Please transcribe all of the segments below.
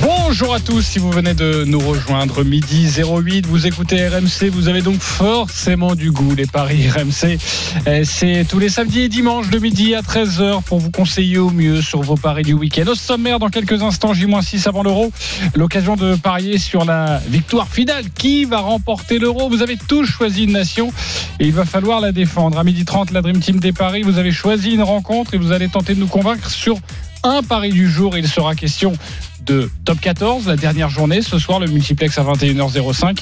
Bonjour à tous, si vous venez de nous rejoindre, midi 08, vous écoutez RMC, vous avez donc forcément du goût, les paris RMC. Euh, C'est tous les samedis et dimanches de midi à 13h pour vous conseiller au mieux sur vos paris du week-end. Au sommaire, dans quelques instants, J-6 avant l'euro, l'occasion de parier sur la victoire finale. Qui va remporter l'euro? Vous avez tous choisi une nation et il va falloir la défendre. À midi 30, la Dream Team des paris, vous avez choisi une rencontre et vous allez tenter de nous convaincre sur un pari du jour. Il sera question de top 14, la dernière journée. Ce soir, le multiplex à 21h05.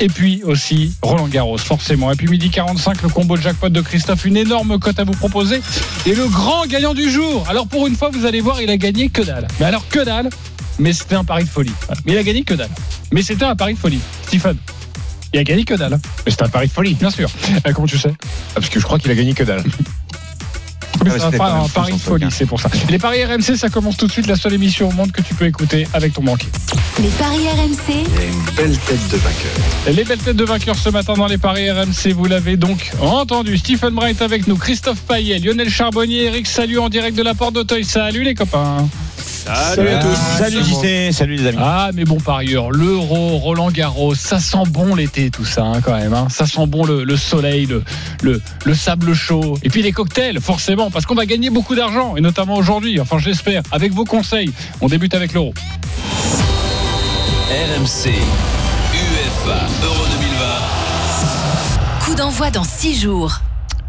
Et puis aussi Roland Garros, forcément. Et puis midi 45, le combo jackpot de Christophe. Une énorme cote à vous proposer. Et le grand gagnant du jour. Alors pour une fois, vous allez voir, il a gagné que dalle. Mais alors que dalle mais c'était un pari de folie. Mais il a gagné que dalle. Mais c'était un pari de folie. Stephen. Il a gagné que dalle. Mais c'est un pari de folie. Bien sûr. Euh, comment tu sais? Ah, Parce que je crois qu'il a gagné que dalle. Mais Ouais, c'est un, c'était pa- pas un une pari de chance, en tout folie, cas. c'est pour ça. Les paris RMC, ça commence tout de suite. La seule émission au monde que tu peux écouter avec ton banquier. Les paris RMC, une belle tête de vainqueur. Les belles têtes de vainqueurs ce matin dans les paris RMC, vous l'avez donc entendu. Stephen Bright avec nous, Christophe Payet, Lionel Charbonnier, Eric Salut en direct de la porte d'Auteuil. Salut les copains. Salut à tous. Salut JC. Salut les amis. Ah mais bon parieur, l'Euro, Roland Garros, ça sent bon l'été tout ça hein, quand même. hein. Ça sent bon le, le soleil, le, le, le sable chaud. Et puis les cocktails, forcément, parce qu'on va gagner beaucoup d'argent, et notamment aujourd'hui, enfin je l'espère, avec vos conseils. On débute avec l'Euro. RMC. UEFA Euro 2020. coup d'envoi dans 6 jours.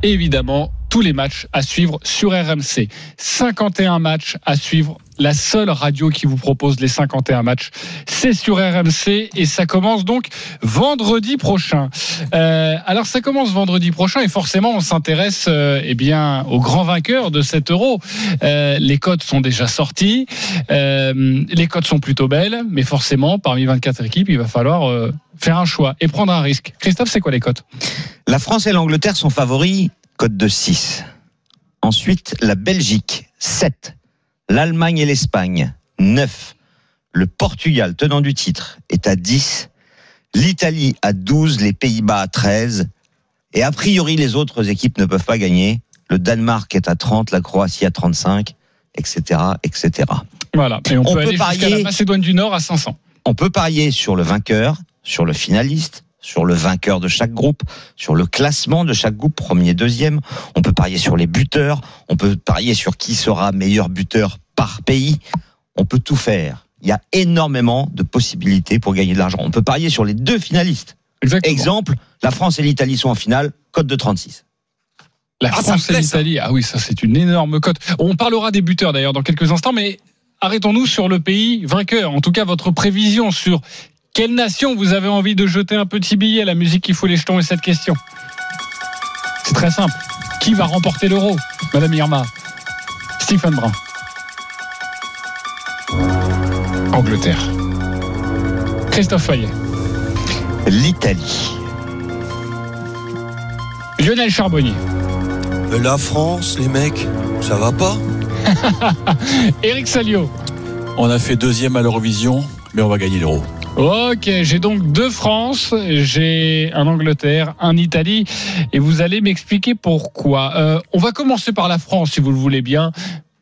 Évidemment, tous les matchs à suivre sur RMC. 51 matchs à suivre. La seule radio qui vous propose les 51 matchs, c'est sur RMC et ça commence donc vendredi prochain. Euh, alors ça commence vendredi prochain et forcément on s'intéresse euh, eh bien au grand vainqueur de cet Euro. Euh, les cotes sont déjà sorties, Euh, les cotes sont plutôt belles, mais forcément parmi 24 équipes, il va falloir faire un choix et prendre un risque. Christophe, c'est quoi les cotes? La France et l'Angleterre sont favoris, cote de 6. Ensuite, la Belgique, 7. L'Allemagne et l'Espagne, 9. Le Portugal, tenant du titre, est à 10. L'Italie à 12, les Pays-Bas à 13. Et a priori, les autres équipes ne peuvent pas gagner. Le Danemark est à 30, la Croatie à 35, etc., etc. Voilà. Et on, On peut, peut aller parier- la Macédoine du Nord à 500. On peut parier sur le vainqueur, sur le finaliste, sur le vainqueur de chaque groupe, sur le classement de chaque groupe, premier, deuxième. On peut parier sur les buteurs. On peut parier sur qui sera meilleur buteur par pays. On peut tout faire. Il y a énormément de possibilités pour gagner de l'argent. On peut parier sur les deux finalistes. Exactement. Exemple, la France et l'Italie sont en finale, cote de 36. La Ah, France et l'Italie. Ah oui, ça c'est une énorme cote. On parlera des buteurs d'ailleurs dans quelques instants, mais arrêtons-nous sur le pays vainqueur. En tout cas, votre prévision sur quelle nation vous avez envie de jeter un petit billet. La musique qui fout les jetons et cette question? C'est très simple. Qui va remporter l'euro Madame Irma? Stephen Brun. Angleterre. Christophe Fayet. L'Italie. Lionel Charbonnier. La France, les mecs, ça va pas? Eric Salio. On a fait deuxième à l'Eurovision, mais on va gagner l'euro. Ok, j'ai donc deux France, j'ai un Angleterre, un Italie, et vous allez m'expliquer pourquoi. Euh, on va commencer par la France, si vous le voulez bien.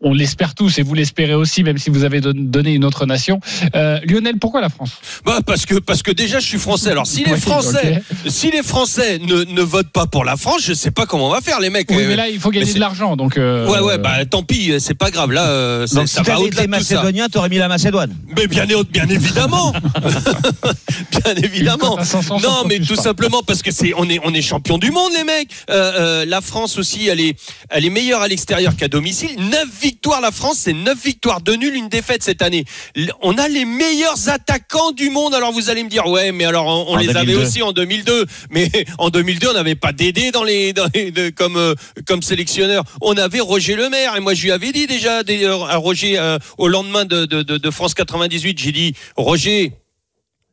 On l'espère tous, et vous l'espérez aussi, même si vous avez don- donné une autre nation. Euh, Lionel, pourquoi la France? Bah parce que parce que déjà je suis français. Alors si les Français si les Français ne, ne votent pas pour la France, je sais pas comment on va faire les mecs. Oui, Euh, mais là, il faut gagner de l'argent, donc. euh, Ouais ouais bah tant pis, c'est pas grave là euh, c'est- Donc, ça si va été macédonien, t'aurais mis la Macédoine. Mais bien bien évidemment. bien évidemment. Une cote à 500, ça Non, mais tout pas. simplement parce que c'est on est on est champion du monde les mecs. Euh, euh, la France aussi, elle est elle est meilleure à l'extérieur qu'à domicile. Neuf victoires la France, c'est neuf victoires de nul, une défaite cette année. On a les meilleurs attaquants du monde. Alors vous allez me dire ouais, mais alors on, les avait 2002. aussi en 2002. Mais en 2002, on n'avait pas Dédé dans les, dans les- de- comme euh, comme sélectionneur. On avait Roger Lemaire et moi je lui avais dit déjà des- à Roger euh, au lendemain de, de, de- de France 98, j'ai dit Roger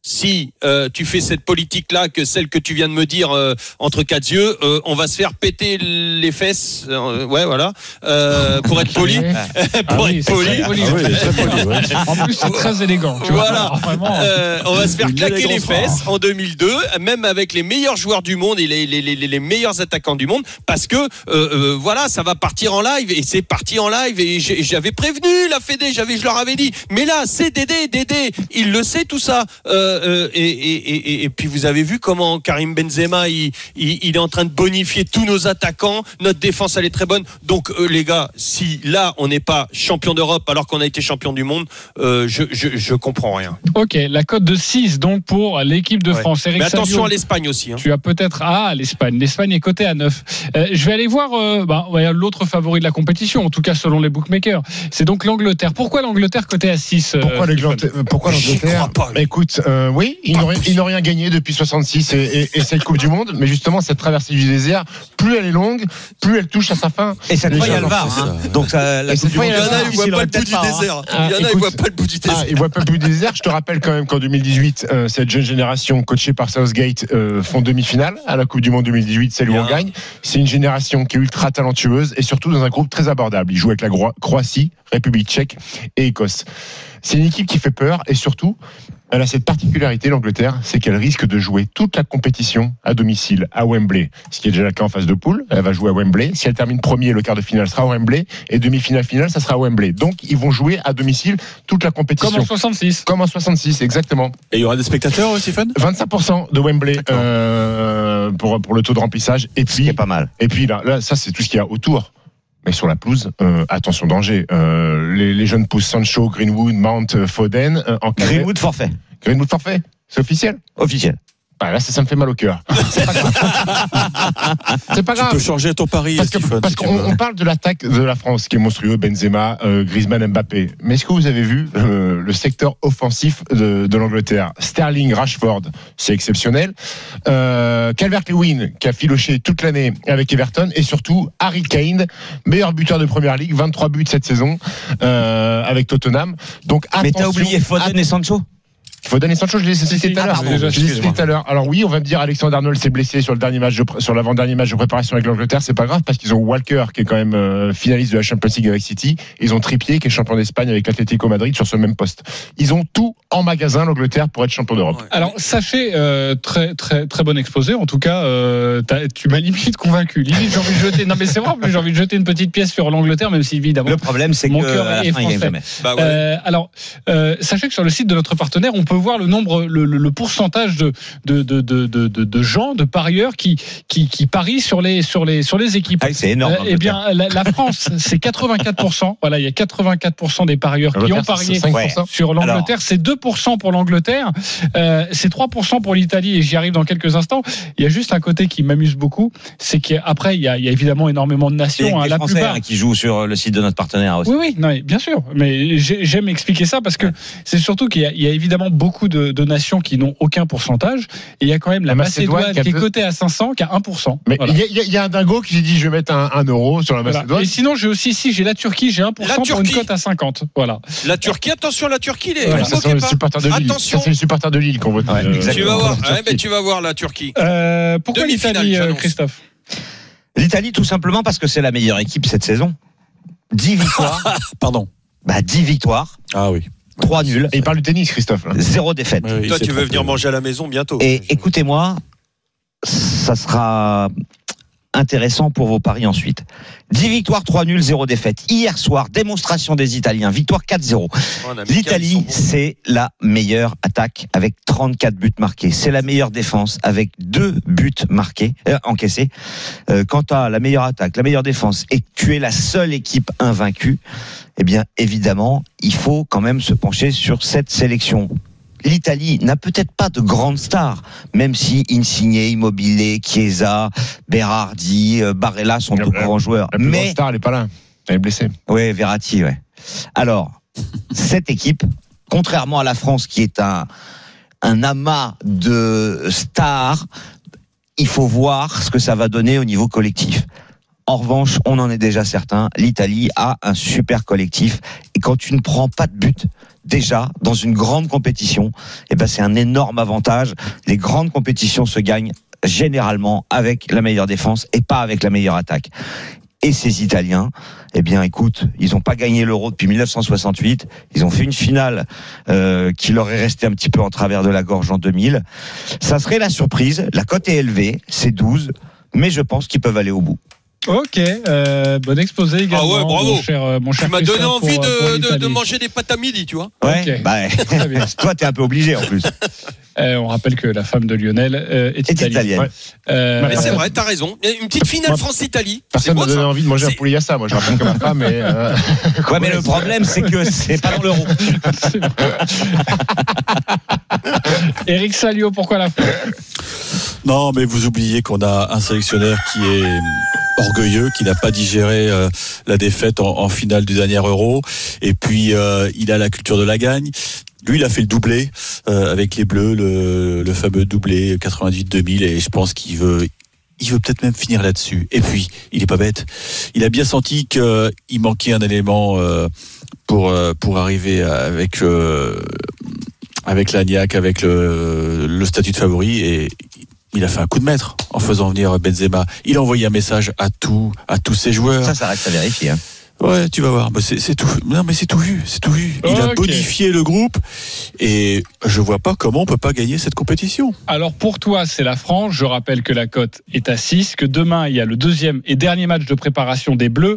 si euh, tu fais cette politique-là, que celle que tu viens de me dire euh, entre quatre yeux, euh, on va se faire péter les fesses. euh, ouais, voilà. Euh, pour être poli. pour Ah être poli. poli. Ah oui, très poli, ouais. En plus, c'est très élégant. Tu vois. Voilà. Alors, vraiment, Euh, on va se faire claquer les fesses en 2002, même avec les meilleurs joueurs du monde et les, les, les, les meilleurs attaquants du monde, parce que euh, euh, voilà, ça va partir en live et c'est parti en live et j'ai- j'avais prévenu la Fédé, j'avais, je leur avais dit, mais là c'est Dédé, Dédé, il le sait tout ça. Euh, euh, et, et, et, et puis vous avez vu comment Karim Benzema, il, il, il est en train de bonifier tous nos attaquants, notre défense elle est très bonne. Donc euh, les gars, si là on n'est pas champion d'Europe alors qu'on a été champion du monde, euh, je, je, je comprends rien. Ok, la cote de 6 donc pour l'équipe de Ouais. France. Eric Mais attention à l'Espagne aussi. hein. Tu as peut-être ah l'Espagne. L'Espagne est cotée à 9. Euh, je vais aller voir euh, bah, ouais, l'autre favori de la compétition, en tout cas selon les bookmakers. C'est donc l'Angleterre. Pourquoi l'Angleterre cotée à 6 euh, Pourquoi l'Angleterre pas. Écoute, euh, oui, ils n'ont rien, ils n'ont rien gagné depuis 66 et, et, et cette Coupe du Monde, mais justement cette traversée du désert, plus elle est longue, plus elle touche à sa fin. Et cette fois, il y a le VAR. hein. ça. Donc, ça, la Et Coupe cette du fois, Monde, il y en a, ils voient pas le bout du hein. désert. Ah, Il y en a, ils voient pas le bout du désert. Ah, ils voient pas le bout du désert. Je te rappelle quand même qu'en 2018, euh, cette jeune génération coachée par Southgate euh, font demi-finale à la Coupe du Monde 2018, celle où Bien. on gagne. C'est une génération qui est ultra talentueuse et surtout dans un groupe très abordable. Ils jouent avec la Croatie, République tchèque et Écosse. C'est une équipe qui fait peur et surtout, elle a cette particularité, l'Angleterre, c'est qu'elle risque de jouer toute la compétition à domicile, à Wembley. Ce qui est déjà le cas en phase de poule. Elle va jouer à Wembley. Si elle termine premier, le quart de finale sera à Wembley. Et demi-finale finale, ça sera à Wembley. Donc, ils vont jouer à domicile toute la compétition. Comme en 66. Comme en 66, exactement. Et il y aura des spectateurs, Stéphane 25% de Wembley euh, pour, pour le taux de remplissage. Et Ce qui puis, est pas mal. et puis là, là, ça, c'est tout ce qu'il y a autour. Mais sur la pelouse, euh, attention danger. Euh, les, les jeunes pousses Sancho, Greenwood, Mount, euh, Foden, en Greenwood forfait. Greenwood forfait, c'est officiel. Officiel. Bah, là, ça, ça me fait mal au cœur. C'est pas grave. C'est pas Tu peux changer ton pari, Parce que- Stéphane. parce si tu qu'on on parle de l'attaque de la France qui est monstrueux, Benzema, euh, Griezmann, Mbappé. Mais est-ce que vous avez vu euh, le secteur offensif de, de l'Angleterre? Sterling, Rashford, c'est exceptionnel. Euh, Calvert-Lewin qui a filoché toute l'année avec Everton et surtout Harry Kane, meilleur buteur de Première Ligue, 23 buts cette saison euh, avec Tottenham. Donc Mais attention, t'as oublié Foden et Sancho? Foden et Sancho, je les ai cités tout à l'heure. Je tout à l'heure. Alors oui, on va me dire Alexander Arnold s'est blessé sur le dernier match de sur l'avant-dernier match de préparation avec l'Angleterre, c'est pas grave parce qu'ils ont Walker qui est quand même euh, finaliste de la Champions League avec City, ils ont Trippier qui est champion d'Espagne avec l'Atlético Madrid sur ce même poste. Ils ont tout en magasin l'Angleterre pour être champion d'Europe. Alors sachez euh, très très très bon exposé. En tout cas, euh, tu m'as limite convaincu. Limite, j'ai envie de jeter. Non mais c'est vrai. J'ai envie de jeter une petite pièce sur l'Angleterre, même si évidemment. Le problème, c'est Mon que cœur à la est il français. Bah ouais. Euh, alors, euh, sachez que sur le site de notre partenaire, on peut voir le nombre, le, le- le pourcentage de, de, de, de, de, de- de gens, de parieurs qui, qui, qui parient sur les, sur les, sur les équipes. Ah, c'est énorme. Euh, eh bien, la, la France, c'est 84%. Voilà, il y a 84% des parieurs qui ont parié c'est 5%. sur l'Angleterre. C'est 2% pour l'Angleterre. Euh, c'est 3% pour l'Italie. Et j'y arrive dans quelques instants. Il y a juste un côté qui m'amuse beaucoup. C'est qu'après, il y, a, il y a évidemment énormément de nations. hein, les la Français plupart. hein, qui jouent sur le site de notre partenaire aussi. Oui, oui, non, bien sûr. Mais j'ai- j'aime expliquer ça parce que c'est surtout qu'il y, y a évidemment beaucoup de, de nations qui n'ont aucun pourcentage. Et il y a quand même la La Macédoine Macédoine qui est cotée à 500, qui a 1%. Mais il Voilà. y, a- y un dingo qui s'est dit je vais mettre un, un euro sur la Voilà. Macédoine. Et sinon, j'ai aussi ici, j'ai la Turquie, j'ai 1% La pour une cote à 50. Voilà. La Turquie, attention, la Turquie, les. Voilà. Ça, moquez c'est les pas. supporters de Lille. Attention. Ça, c'est les supporters de Lille qu'on vote. Ouais, euh. Tu vas voir, pour la ouais, Turquie. ben, tu vas voir la Turquie. Euh, pourquoi l'Italie, euh. Christophe? L'Italie, tout simplement parce que c'est la meilleure équipe cette saison. 10 victoires. Pardon. bah, 10 victoires, Ah oui. 3 nuls, Et il parle du tennis, Christophe. là. 0 défaite. Toi, tu veux venir manger à la maison bientôt. Et écoutez-moi, ça sera intéressant pour vos paris ensuite. 10 victoires, 3 nuls, 0 défaite. Hier soir, démonstration des Italiens, victoire 4-0. Oh, on a mis L'Italie, c'est la meilleure attaque avec 34 buts marqués. C'est la meilleure défense avec 2 buts marqués, euh, encaissés. Euh, quant à la meilleure attaque, la meilleure défense, et que tu es la seule équipe invaincue, eh bien, évidemment, il faut quand même se pencher sur cette sélection. L'Italie n'a peut-être pas de grandes stars, même si Insigne, Immobilier, Chiesa, Berardi, euh, Barella sont de grands joueurs. La plus grande Mais star, elle est pas là. Elle est blessée. oui, Verratti, ouais. Alors, cette équipe, contrairement à la France qui est un, un amas de stars, il faut voir ce que ça va donner au niveau collectif. En revanche, on en est déjà certain, l'Italie a un super collectif. Et quand tu ne prends pas de but déjà dans une grande compétition, eh ben c'est un énorme avantage. Les grandes compétitions se gagnent généralement avec la meilleure défense et pas avec la meilleure attaque. Et ces Italiens, eh bien, écoute, ils n'ont pas gagné l'Euro depuis 1968. Ils ont fait une finale euh, qui leur est restée un petit peu en travers de la gorge en 2000. Ça serait la surprise. La cote est élevée, c'est 12, mais je pense qu'ils peuvent aller au bout. Ok, euh, bon exposé également. Ah ouais, bravo. Mon cher, euh, mon cher Tu m'as donné envie pour, euh, de, pour de- de l'Italie. manger des pâtes à midi, tu vois. Ouais, Ok. bah, toi, t'es un peu obligé en plus. Euh, on rappelle que la femme de Lionel euh, est italienne. italienne. Ouais. Euh, Mais c'est vrai, t'as raison. Une petite finale France-Italie. Personne m'a donné ça. envie de manger un poulet yassa. Moi, je raconte comme ça, mais. euh, Ouais, mais le problème, c'est que c'est pas dans l'euro. Eric Salio, pourquoi la France? Non, mais vous oubliez qu'on a un sélectionneur qui est orgueilleux, qui n'a pas digéré euh, la défaite en, finale du dernier Euro, et puis euh, il a la culture de la gagne. Lui, il a fait le doublé euh, avec les Bleus, le, le fameux doublé 98-2000, et je pense qu'il veut, il veut peut-être même finir là-dessus. Et puis, il est pas bête. Il a bien senti qu'il manquait un élément pour pour arriver avec avec l'Agnac, avec le, statut de favori, il a fait un coup de maître en faisant venir Benzema. Il a envoyé un message à tous à tous ses joueurs. Ça, ça reste à vérifier. hein. Ouais, tu vas voir. Bah, c'est tout. Non, mais c'est tout vu. C'est tout vu. Il a bonifié le groupe et je vois pas comment on peut pas gagner cette compétition. Alors pour toi, c'est la France. Je rappelle que la cote est à 6, que demain, il y a le deuxième et dernier match de préparation des Bleus.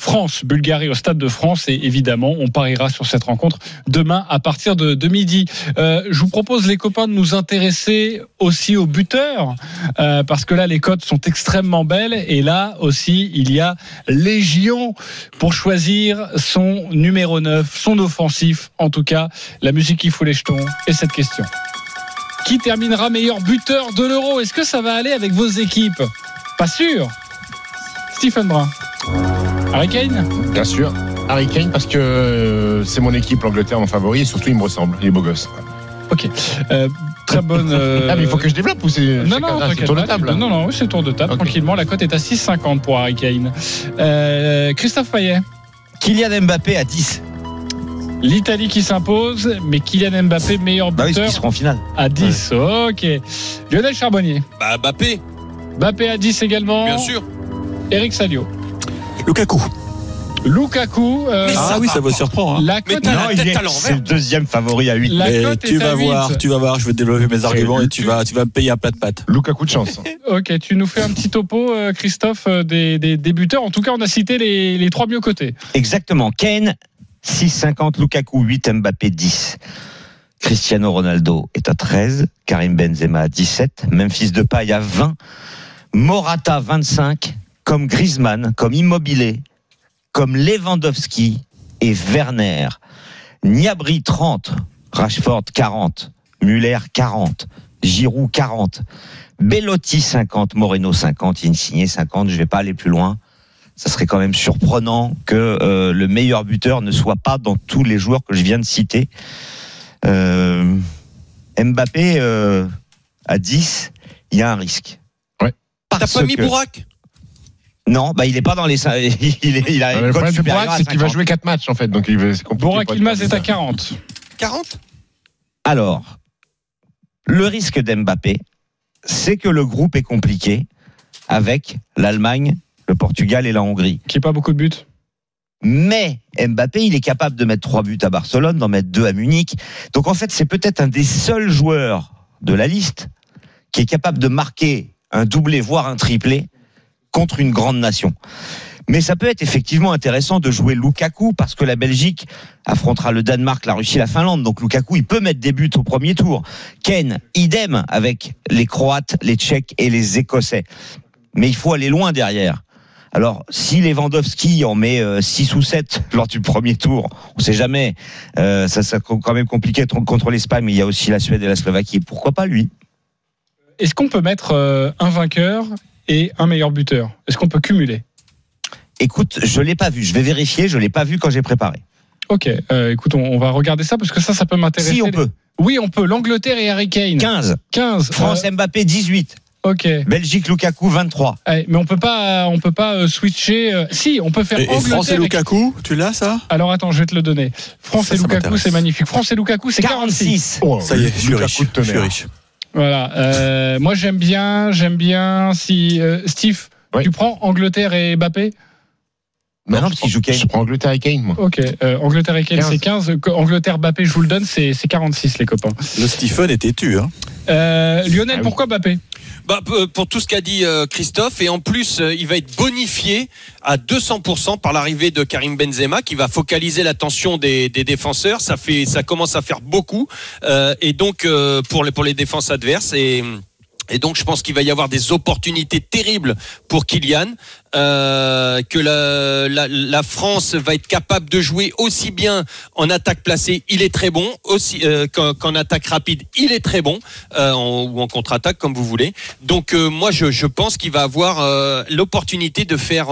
France-Bulgarie au Stade de France. Et évidemment, on pariera sur cette rencontre demain à partir de, de midi. Euh, je vous propose, les copains, de nous intéresser aussi aux buteurs. euh, parce que là, les cotes sont extrêmement belles. Et là aussi, il y a Légion pour choisir son numéro 9, son offensif. En tout cas, la musique qui fout les jetons et cette question. Qui terminera meilleur buteur de l'Euro? Est-ce que ça va aller avec vos équipes? Pas sûr? Stephen Brun. Harry Kane Bien sûr. Harry Kane, parce que euh, c'est mon équipe, l'Angleterre, mon favori, et surtout, il me ressemble. Il est beau gosse. Ok. Euh, très bonne. euh, Ah, mais il faut que je développe ou c'est. Non, non, c'est tour de table. Non, non, oui, c'est tour de table. Tranquillement, la cote est à 6,50 pour Harry Kane. Euh, Christophe Payet. Kylian Mbappé à 10. L'Italie qui s'impose, mais Kylian Mbappé meilleur Bah oui, buteur ils seront en finale. à 10. Ok. Lionel Charbonnier. Bah, Mbappé, Mbappé à 10 également. bien sûr. Eric Salio. Lukaku. Lukaku. euh, Ah ça oui, ça vous surprend. Hein. la cote à à c'est le deuxième favori à 8. La tu à vas 8. voir, tu vas voir, je vais développer mes arguments et tu vas, tu vas me payer un plat de pâtes. Lukaku de chance. Ok, tu nous fais un petit topo, euh, Christophe, euh, des, des, des buteurs. En tout cas, on a cité les, les trois mieux cotés. Exactement. Kane, 6,50. Lukaku, 8. Mbappé, 10. Cristiano Ronaldo est à 13. Karim Benzema à 17. Memphis Depay à 20. Morata, 25. Comme Griezmann, comme Immobilier, comme Lewandowski et Werner. Niabri, 30. Rashford, 40. Muller, 40. Giroud, 40. Bellotti, 50. Moreno, 50. Insigné, 50. Je vais pas aller plus loin ça serait quand même surprenant que euh, le meilleur buteur ne soit pas dans tous les joueurs que je viens de citer. Euh, Mbappé euh, à 10, il y a un risque. Ouais. T'as pas mis que- Bourak Non, bah il est pas dans les. Il, est, il a une Le problème de à c'est qu'il va 50. jouer 4 matchs, en fait. Donc, il va- c'est compliqué. Borak Ilmaz est à candidat. 40. 40 Alors, le risque d'Mbappé, c'est que le groupe est compliqué avec l'Allemagne, le Portugal et la Hongrie. Qui n'a pas beaucoup de buts. Mais Mbappé, il est capable de mettre trois buts à Barcelone, d'en mettre deux à Munich. Donc en fait, c'est peut-être un des seuls joueurs de la liste qui est capable de marquer un doublé, voire un triplé, contre une grande nation. Mais ça peut être effectivement intéressant de jouer Lukaku parce que la Belgique affrontera le Danemark, la Russie, la Finlande. Donc Lukaku, il peut mettre des buts au premier tour. Ken, idem avec les Croates, les Tchèques et les Écossais. Mais il faut aller loin derrière. Alors, si Lewandowski en met 6 ou 7 lors du premier tour, on sait jamais, euh, ça sera quand même compliqué contre l'Espagne, mais il y a aussi la Suède et la Slovaquie. Pourquoi pas lui? Est-ce qu'on peut mettre euh, un vainqueur et un meilleur buteur Est-ce qu'on peut cumuler? Écoute, je l'ai pas vu, je vais vérifier, je l'ai pas vu quand j'ai préparé. Ok, euh, écoute, on, on va regarder ça parce que ça, ça peut m'intéresser. Si on peut. Oui, on peut. L'Angleterre et Harry Kane. 15. 15. France Euh, Mbappé 18. Ok. Belgique, Lukaku, 23. Allez, mais on peut pas, on peut pas euh, switcher. euh, Si, on peut faire Et, et Angleterre. France et Lukaku, tu l'as ça? Alors attends, je vais te le donner. France Ça, et ça Lukaku, c'est magnifique. France et Lukaku, c'est 46. 46. Oh, Ça y est, je suis riche. Voilà. Euh, moi, j'aime bien, j'aime bien. Si euh, Steve, Oui. tu prends Angleterre et Mbappé. Bah non, je parce qu'il joue prends- Kane. Je prends Angleterre et Kane, moi. Ok. Euh, Angleterre et Kane, 15. c'est 15. Que- Angleterre, Mbappé, je vous le donne, c'est c'est 46 les copains. Le Stephen est têtu. Hein. Euh, Lionel, Ah oui. pourquoi Mbappé? Bah, p- pour tout ce qu'a dit euh, Christophe, et en plus, euh, il va être bonifié à 200% par l'arrivée de Karim Benzema, qui va focaliser l'attention des, des défenseurs. Ça fait, ça commence à faire beaucoup, euh, et donc euh, pour les pour les défenses adverses et et donc, je pense qu'il va y avoir des opportunités terribles pour Kylian, euh, que la, la, la France va être capable de jouer aussi bien en attaque placée, il est très bon, aussi euh, qu'en attaque rapide, il est très bon, euh, en- ou en contre-attaque comme vous voulez. Donc, moi, je, je pense qu'il va avoir l'opportunité de faire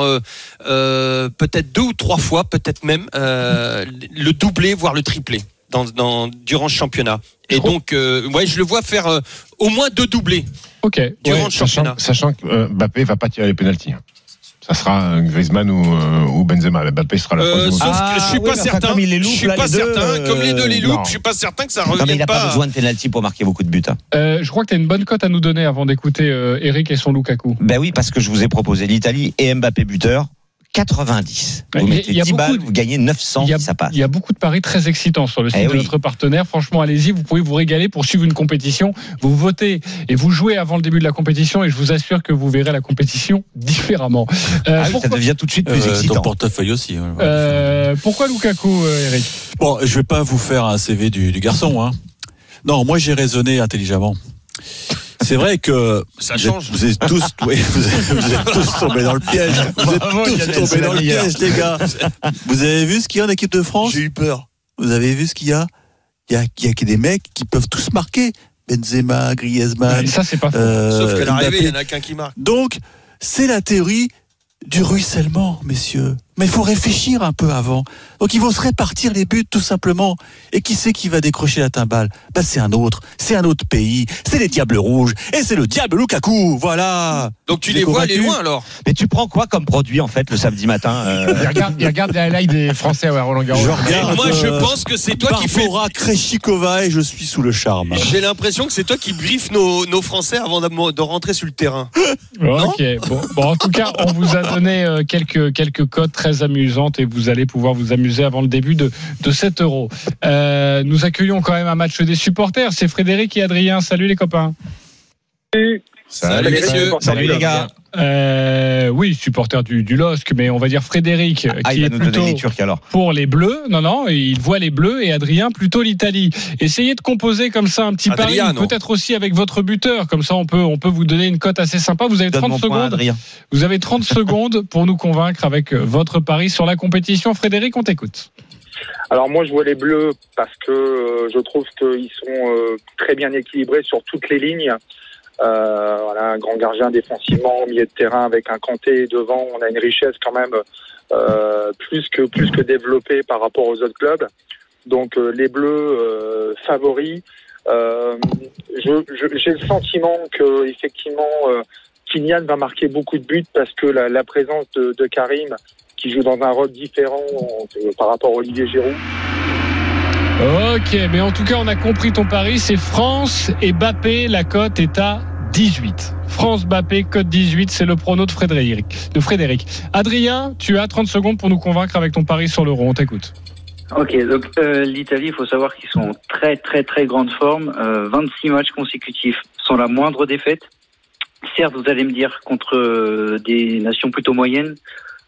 peut-être deux ou trois fois, peut-être même le doublé, voire le triplé. Dans, dans, durant ce championnat. Et donc, euh, ouais, je le vois faire euh, au moins deux doublés. Ok. Durant Ouais. le Sachant, championnat. sachant que euh, Mbappé va pas tirer les pénalties. hein. Ça sera euh, Griezmann ou, euh, ou Benzema. Mbappé sera la Euh, troisième. sauf Ah, que je suis oui, pas certain. comme il les loupe, je suis là, pas les deux, certain. Comme les deux les euh, loupent, non. je suis pas certain que ça Non, mais revienne il n'a pas, pas. besoin de penalty pour marquer beaucoup de buts. hein. Euh, je crois que tu as une bonne cote à nous donner avant d'écouter euh, Eric et son Lukaku. Ben oui, parce que je vous ai proposé l'Italie et Mbappé buteur. 90. Il y a- Vous mettez il y a 10 beaucoup balles, de- vous gagnez 900 Il y, a, si ça passe. il y a beaucoup de paris très excitants sur le site Eh de oui. notre partenaire. Franchement, allez-y, vous pouvez vous régaler pour suivre une compétition. Vous votez et vous jouez avant le début de la compétition et je vous assure que vous verrez la compétition différemment. Euh, Ah oui, ça devient tout de suite plus Euh, ton excitant. portefeuille aussi. ouais, ouais. euh, pourquoi Lukaku, euh, Eric? Bon, je vais pas vous faire un CV du, du garçon. Hein. Non, moi j'ai raisonné intelligemment. C'est vrai que Ça vous change. êtes, vous êtes tous, oui, vous êtes, vous êtes tous tombés dans le piège. Vous êtes Bravo, tous tombés c'est la dans le meilleure. piège, les gars. Vous avez vu ce qu'il y a en équipe de France J'ai eu peur. Vous avez vu ce qu'il y a il y a, il y a que des mecs qui peuvent tous marquer. Benzema, Griezmann. Ça, c'est pas euh, Sauf qu'à l'arrivée, il y en a qu'un qui marque. Donc, c'est la théorie du ruissellement, messieurs. Mais il faut réfléchir un peu avant. Donc, ils vont se répartir les buts, tout simplement. Et qui c'est qui va décrocher la timbale? Bah, C'est un autre. C'est un autre pays. C'est les Diables Rouges. Et c'est le Diable Lukaku. Voilà. Donc tu les vois aller loin alors? Mais tu prends quoi comme produit en fait le samedi matin euh, Il regarde, il regarde les highlights des Français à Roland Garros. Je Et regarde. moi, je euh, pense que c'est toi qui fais. Krejcikova et je suis sous le charme. J'ai l'impression que c'est toi qui briefes nos, nos Français avant de rentrer sur le terrain. Ok. Bon, bon, en tout cas, on vous a donné euh, quelques quelques codes très amusantes et vous allez pouvoir vous amuser avant le début de de 7 euros. Euh, nous accueillons quand même un match des supporters. C'est Frédéric et Adrien. Salut les copains. Messieurs. Salut les gars. Euh, oui, supporter du, du LOSC, mais on va dire Frédéric, Ah, qui est plutôt donner les Turcs alors. pour les Bleus. Non, non, il voit les Bleus et Adrien plutôt l'Italie. Essayez de composer comme ça un petit pari, peut-être aussi avec votre buteur. Comme ça, on peut, on peut vous donner une cote assez sympa. Vous avez Donne 30 mon point à secondes. Adrien. Vous avez 30 secondes pour nous convaincre avec votre pari sur la compétition. Frédéric, on t'écoute. Alors moi je vois les bleus parce que euh, je trouve qu'ils sont euh, très bien équilibrés sur toutes les lignes. Euh, voilà, un grand gardien défensivement, au milieu de terrain avec un Kanté devant, on a une richesse quand même euh, plus que plus que développée par rapport aux autres clubs. Donc euh, les bleus euh, favoris. Euh, J'ai le sentiment que effectivement euh, Kylian va marquer beaucoup de buts parce que la, la présence de, de Karim qui joue dans un rôle différent par rapport à Olivier Giroud. Ok, mais en tout cas, on a compris ton pari. C'est France et Bappé. La cote est à 18. France Bappé, cote 18, c'est le prono de Frédéric. De Frédéric. Adrien, tu as 30 secondes pour nous convaincre avec ton pari sur l'euro. On t'écoute. Ok, donc euh, l'Italie, il faut savoir qu'ils sont en très très très grande forme. Euh, 26 matchs consécutifs sans la moindre défaite. Certes, vous allez me dire contre euh, des nations plutôt moyennes,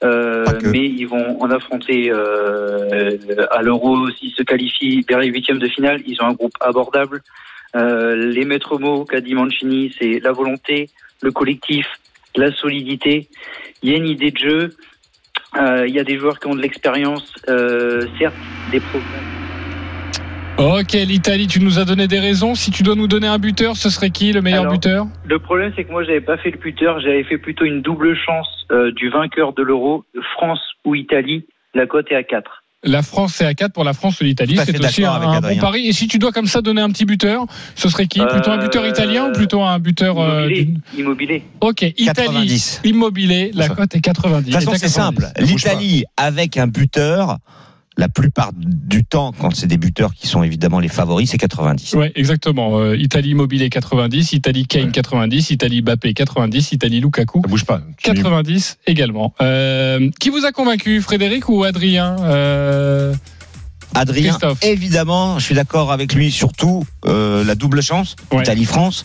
euh, que. mais ils vont en affronter euh, à l'Euro s'ils se qualifient vers les huitièmes de finale. Ils ont un groupe abordable. Euh, les maîtres mots qu'a dit Mancini, c'est la volonté, le collectif, la solidité. Il y a une idée de jeu. Euh, Il y a des joueurs qui ont de l'expérience, euh, certes, des problèmes. Ok, l'Italie, tu nous as donné des raisons. Si tu dois nous donner un buteur, ce serait qui le meilleur Alors, buteur? Le problème, c'est que moi, j'avais pas fait le buteur, j'avais fait plutôt une double chance euh, du vainqueur de l'Euro, France ou Italie. La cote est à 4. La France c'est à 4 pour la France ou l'Italie. C'est aussi un, bon pari. Et si tu dois comme ça donner un petit buteur, ce serait qui? Plutôt un buteur Euh, italien ou plutôt un buteur euh, Immobilier. Immobilier. Ok, Italie, 90. immobilier, la cote est 90. De toute façon, est c'est 90. simple. L'Italie, avec un buteur, la plupart du temps, quand c'est des buteurs qui sont évidemment les favoris, c'est 90. Ouais, exactement. Euh, Italie Immobilier 90, Italie Kane Ouais. 90, Italie Bappé 90, Italie Lukaku Ça bouge pas. Tu- 90 également. Euh, qui vous a convaincu, Frédéric ou Adrien Euh, Adrien, Christophe? évidemment, je suis d'accord avec lui, surtout euh, la double chance, Ouais. Italie-France.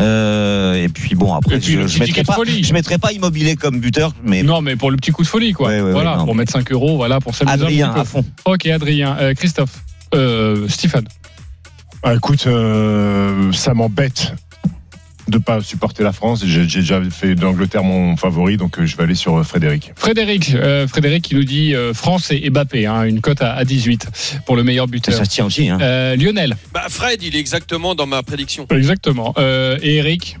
Euh, et puis bon, après, puis je, le je mettrai pas, je mettrai pas immobilier comme buteur, mais Non, mais pour le petit coup de folie, quoi. Ouais, ouais, ouais, voilà, non. pour mettre 5 euros, voilà, pour s'amuser Adrien à fond. Ok, Adrien. Euh, Christophe. Euh, Stéphane. Ah, écoute, euh, ça m'embête de pas supporter la France. J'ai déjà fait d'Angleterre mon favori, donc euh, je vais aller sur euh, Frédéric. Frédéric, euh, Frédéric qui nous dit euh, France et, et Bappé, hein, une cote à, à 18 pour le meilleur buteur. ça se tient aussi. Hein. Euh, Lionel, Bah, Fred, il est exactement dans ma prédiction. exactement. Euh, et Eric.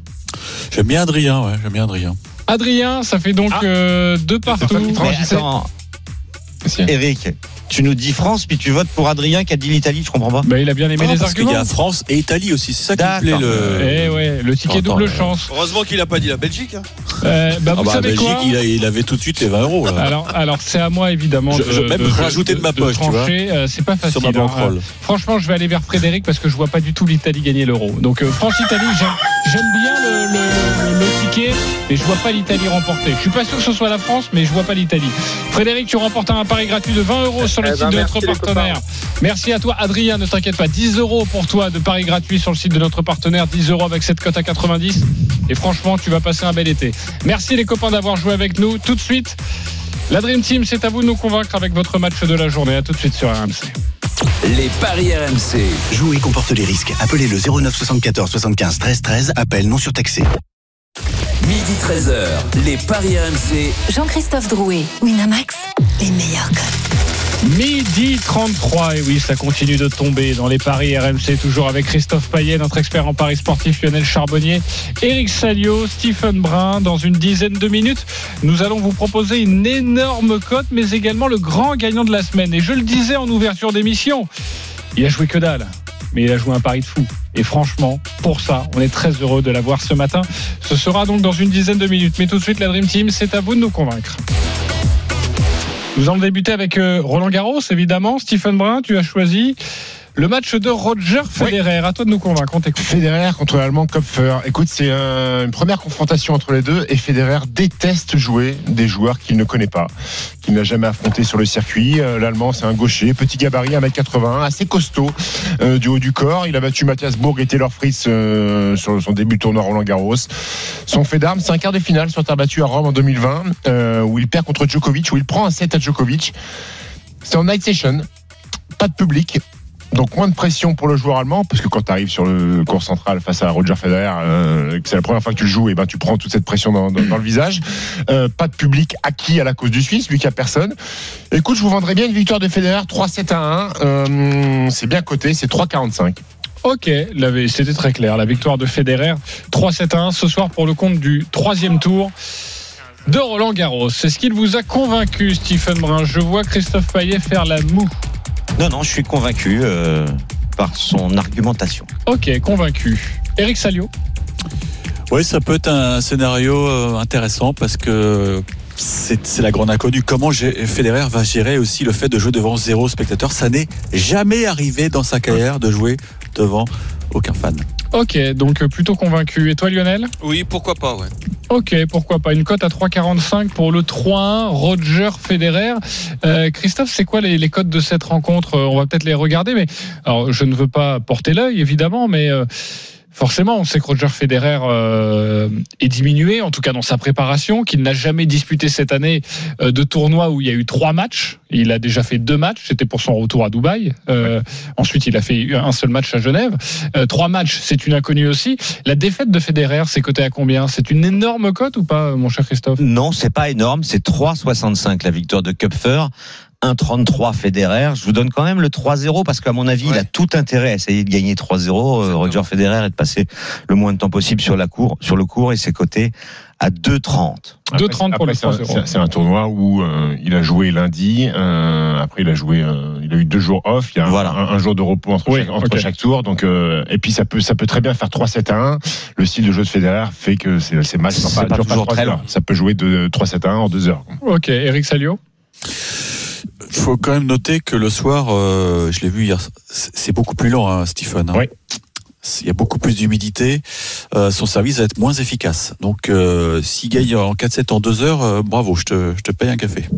J'aime bien Adrien, ouais, j'aime bien Adrien. Adrien, ça fait donc Ah. euh, deux partout. attends. Eric, tu nous dis France, puis tu votes pour Adrien qui a dit l'Italie, je comprends pas. Bah, il a bien aimé Non, les parce qu'il y arguments. a France et Italie aussi, c'est ça qui me plaît. Le... Eh ouais, le ticket Attends, double euh, chance. Heureusement qu'il a pas dit la Belgique. hein. Euh, bah, Ah vous bah, savez Belgique, quoi il, a- il avait tout de suite les 20 euros. Là. alors, alors c'est à moi évidemment Je- de, même rajouter de ma poche, tu vois. trancher. Euh, c'est pas facile. sur ma hein. banquerolle. Franchement, je vais aller vers Frédéric parce que je vois pas du tout l'Italie gagner l'euro. Donc euh, France-Italie, j'aime, bien le, le- le- le ticket, mais je vois pas l'Italie remporter. Je suis pas sûr que ce soit la France, mais je vois pas l'Italie. Frédéric, tu remportes un pari gratuit de 20 euros sur le Eh site ben, de merci, notre partenaire. Merci à toi, Adrien. Ne t'inquiète pas, 10 euros pour toi de pari gratuit sur le site de notre partenaire. 10 euros avec cette cote à 90. Et franchement, tu vas passer un bel été. Merci les copains d'avoir joué avec nous. Tout de suite. La Dream Team, c'est à vous de nous convaincre avec votre match de la journée. À tout de suite sur RMC. Les paris RMC. Jouer comporte les risques. Appelez le 09 74 75 13 13. Appel non surtaxé. Midi 13h. Les paris RMC. Jean-Christophe Drouet, Winamax, les meilleurs codes. Midi 33, et oui, ça continue de tomber dans les paris RMC, toujours avec Christophe Payet, notre expert en paris sportif, Lionel Charbonnier, Eric Salio, Stephen Brun. Dans une dizaine de minutes, nous allons vous proposer une énorme cote, mais également le grand gagnant de la semaine. Et je le disais en ouverture d'émission, il a joué que dalle. Mais il a joué un pari de fou. Et franchement, pour ça, on est très heureux de l'avoir ce matin. Ce sera donc dans une dizaine de minutes. Mais tout de suite, la Dream Team, c'est à vous de nous convaincre. Nous allons débuter avec euh, Roland Garros, évidemment. Stephen Brun, tu as choisi le match de Roger Federer. À toi de nous convaincre. On t'écoute. Federer contre l'Allemand Kopfer. Écoute, c'est euh, une première confrontation entre les deux et Federer déteste jouer des joueurs qu'il ne connaît pas, qu'il n'a jamais affronté sur le circuit. Euh, L'Allemand, c'est un gaucher, petit gabarit, 1m81, assez costaud euh, du haut du corps. Il a battu Mathias Bourg et Taylor Fritz sur son début de tournoi Roland Garros. Son fait d'armes, c'est un quart de finale sur terre battue à Rome en 2020, euh, où il perd contre Djokovic, où il prend un set à Djokovic. C'est en night session, pas de public. Donc moins de pression pour le joueur allemand, parce que quand tu arrives sur le cours central face à Roger Federer, euh, que c'est la première fois que tu le joues, et ben tu prends toute cette pression dans, le visage. Euh, pas de public acquis à la cause du Suisse, lui qui a personne. Écoute, je vous vendrais bien une victoire de Federer 3-7 à 1. Euh, c'est bien coté, c'est 3-45. Ok, c'était très clair. La victoire de Federer, 3-7-1 ce soir pour le compte du troisième tour de Roland Garros. C'est ce qu'il vous a convaincu, Stephen Brun. Je vois Christophe Payet faire la moue. Non, non, je suis convaincu euh, par son argumentation. Ok, convaincu. Eric Salio. Oui, ça peut être un scénario euh, intéressant parce que c'est la grande inconnue. Comment Federer va gérer aussi le fait de jouer devant zéro spectateur? Ça n'est jamais arrivé dans sa carrière de jouer devant aucun fan. Ok, donc euh, plutôt convaincu. Et toi, Lionel? Oui, pourquoi pas, ouais. Ok, pourquoi pas. Une cote à 3,45 pour le 3-1 Roger Federer. Euh, Christophe, c'est quoi les, les cotes de cette rencontre? Euh, On va peut-être les regarder, mais alors je ne veux pas porter l'œil, évidemment, mais euh, forcément, on sait que Roger Federer euh, est diminué, en tout cas dans sa préparation, qu'il n'a jamais disputé cette année euh, de tournoi où il y a eu trois matchs. Il a déjà fait deux matchs, c'était pour son retour à Dubaï. Euh, Ensuite, il a fait un seul match à Genève. Euh, trois matchs, c'est une inconnue aussi. La défaite de Federer, c'est coté à combien? C'est une énorme cote ou pas, mon cher Christophe? Non, c'est pas énorme, c'est 3,65 la victoire de Kupfer. 1,33 Federer. Je vous donne quand même le 3-0 parce qu'à mon avis, il a tout intérêt à essayer de gagner 3-0. euh, Roger Federer et de passer le moins de temps possible sur la cour, sur le cours et c'est coté à 2,30. 2,30 pour Après, le c'est un- 3-0. c'est- C'est un tournoi où euh, il a joué lundi. euh, après, il a joué. euh, il a eu deux jours off. Il y a un- Voilà. un, un jour de repos entre, Oui, chaque, entre ok. chaque tour. Donc, euh, et puis ça peut, ça peut très bien faire 3-7 à 1. Le style de jeu de Federer fait que ces matchs ne C'est pas toujours très long. Ça peut jouer de 3-7 à 1 en 2 heures. Ok, Eric Salio? Il faut quand même noter que le soir, euh, je l'ai vu hier, c'est beaucoup plus lent, hein, Stephen. hein. Oui. Il y a beaucoup plus d'humidité. Euh, son service va être moins efficace. Donc, euh, s'il gagne en 4-7 en 2 heures, euh, bravo, je te, je te paye un café.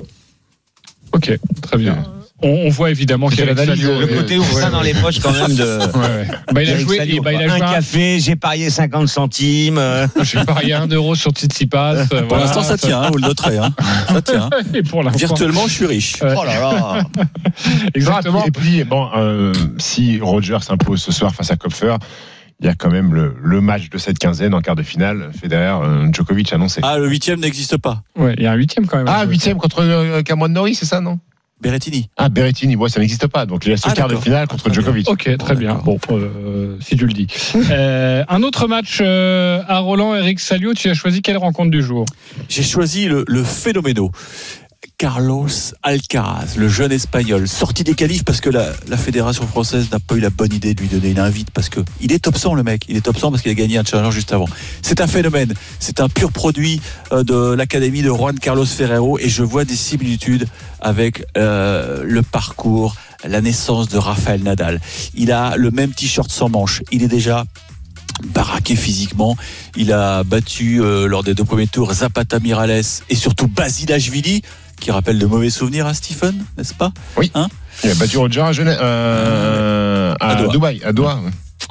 Ok, très bien. On, on voit évidemment qu'Eric l'analyse, Salio. Le est- côté oursin ouais, dans les poches quand même de. ouais. Bah, il a joué, Salio, bah, il a joué un un- café, j'ai parié 50 centimes. euh, J'ai parié un euro sur Tsitsipas. euh, Pour voilà. l'instant, ça tient, hein, vous le noterez. Hein. Ça tient. Et pour l'instant. Virtuellement, je suis riche. Ouais. Oh là là Exactement. Et puis, bon, euh, si Roger s'impose ce soir face à Kopfer, il y a quand même le, le match de cette quinzaine en quart de finale. Federer, euh, Djokovic annoncé. Ah, le huitième n'existe pas. Ouais, il y a un huitième quand même. Ah, huitième contre euh, Cameron Norrie, c'est ça, non? Berrettini. Ah, Berrettini, ouais, ça n'existe pas. Donc, il reste Ah, quart de finale Ah, contre. Djokovic. Ok, très bien. Bon, euh, si tu le dis. Euh, un autre match euh, à Roland, Eric Salio, tu as choisi quelle rencontre du jour? J'ai choisi le, le phénoméno. Carlos Alcaraz, le jeune espagnol, sorti des qualifs parce que la, fédération française n'a pas eu la bonne idée de lui donner une invite parce que il est top 100 le mec, il est top 100 parce qu'il a gagné un challenger juste avant. C'est un phénomène, c'est un pur produit euh, de l'académie de Juan Carlos Ferrero et je vois des similitudes avec euh, le parcours, la naissance de Rafael Nadal. Il a le même t-shirt sans manche, il est déjà baraqué physiquement. Il a battu euh, lors des deux premiers tours Zapata Mirales et surtout Basilashvili, qui rappelle de mauvais souvenirs à Stephen, n'est-ce pas? Il a battu Roger à, Genève, euh, à, À Doha. Dubaï, à Doha.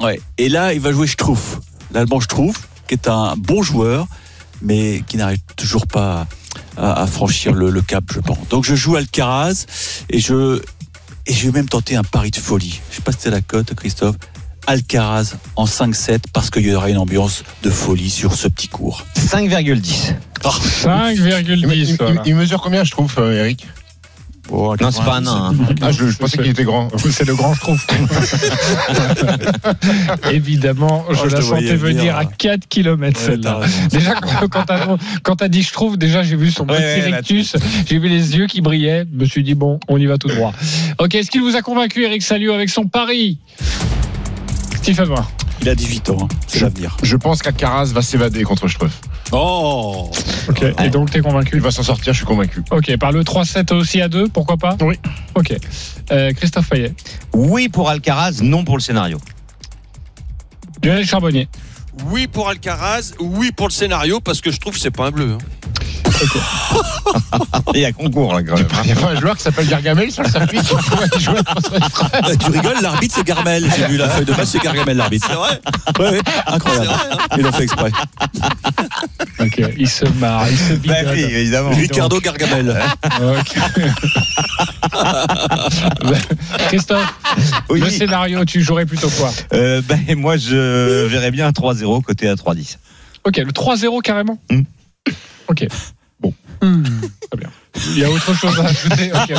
ouais. Et là, il va jouer Struff, l'Allemand Struff, qui est un bon joueur, mais qui n'arrive toujours pas à, à franchir le, le cap, je pense. Donc je joue Alcaraz et je et je vais même tenter un pari de folie. Je sais pas si c'est la cote, Christophe. Alcaraz en 5-7 parce qu'il y aura une ambiance de folie sur ce petit cours. 5,10. Ah, 5,10. Il, il- voilà. il mesure combien, je trouve, euh, Eric? Oh, Non, c'est pas un nain. hein. Ah, je, je pensais qu'il était grand. C'est le grand Schtroumpf. Évidemment, je Oh, je la sentais venir venir. à 4 km Ouais, celle-là. Déjà, quand, t'as, dit je trouve, déjà j'ai vu son petit ouais, là, rictus, j'ai vu les yeux qui brillaient, je me suis dit bon, on y va tout droit. Ok, est-ce qu'il vous a convaincu Eric Salio avec son pari? Stephen Moore. Il a 18 ans, hein. c'est l'avenir. Je pense qu'Alcaraz va s'évader contre Struff. Oh Ok, et donc t'es convaincu Il va s'en sortir, je suis convaincu. Ok, par le 3-7 aussi à 2, pourquoi pas Oui. Ok. Euh, Christophe Fayet. Oui pour Alcaraz, non pour le scénario. Lionel Charbonnier. Oui pour Alcaraz, oui pour le scénario, parce que je trouve que c'est pas un bleu. hein. Il y a concours là, quand même. Il y a pas un joueur qui s'appelle Gargamel sur le circuit qui pourrait jouer contre Struff. Ah, Tu rigoles, l'arbitre c'est Garmel. J'ai vu la feuille de match, c'est Gargamel l'arbitre. C'est vrai Ouais, ouais, incroyable. Ils l'ont fait exprès. Ok, il se marre, il se Bah bidonne. oui, évidemment. Ricardo Gargamel. Ok. Christophe, Oui. le scénario, tu jouerais plutôt quoi? Euh, ben, moi, je verrais bien un 3-0 côté à 3-10. Ok, le 3-0 carrément? Hmm. Ok. Bon. Très bien. Il y a autre chose à ajouter. Ok.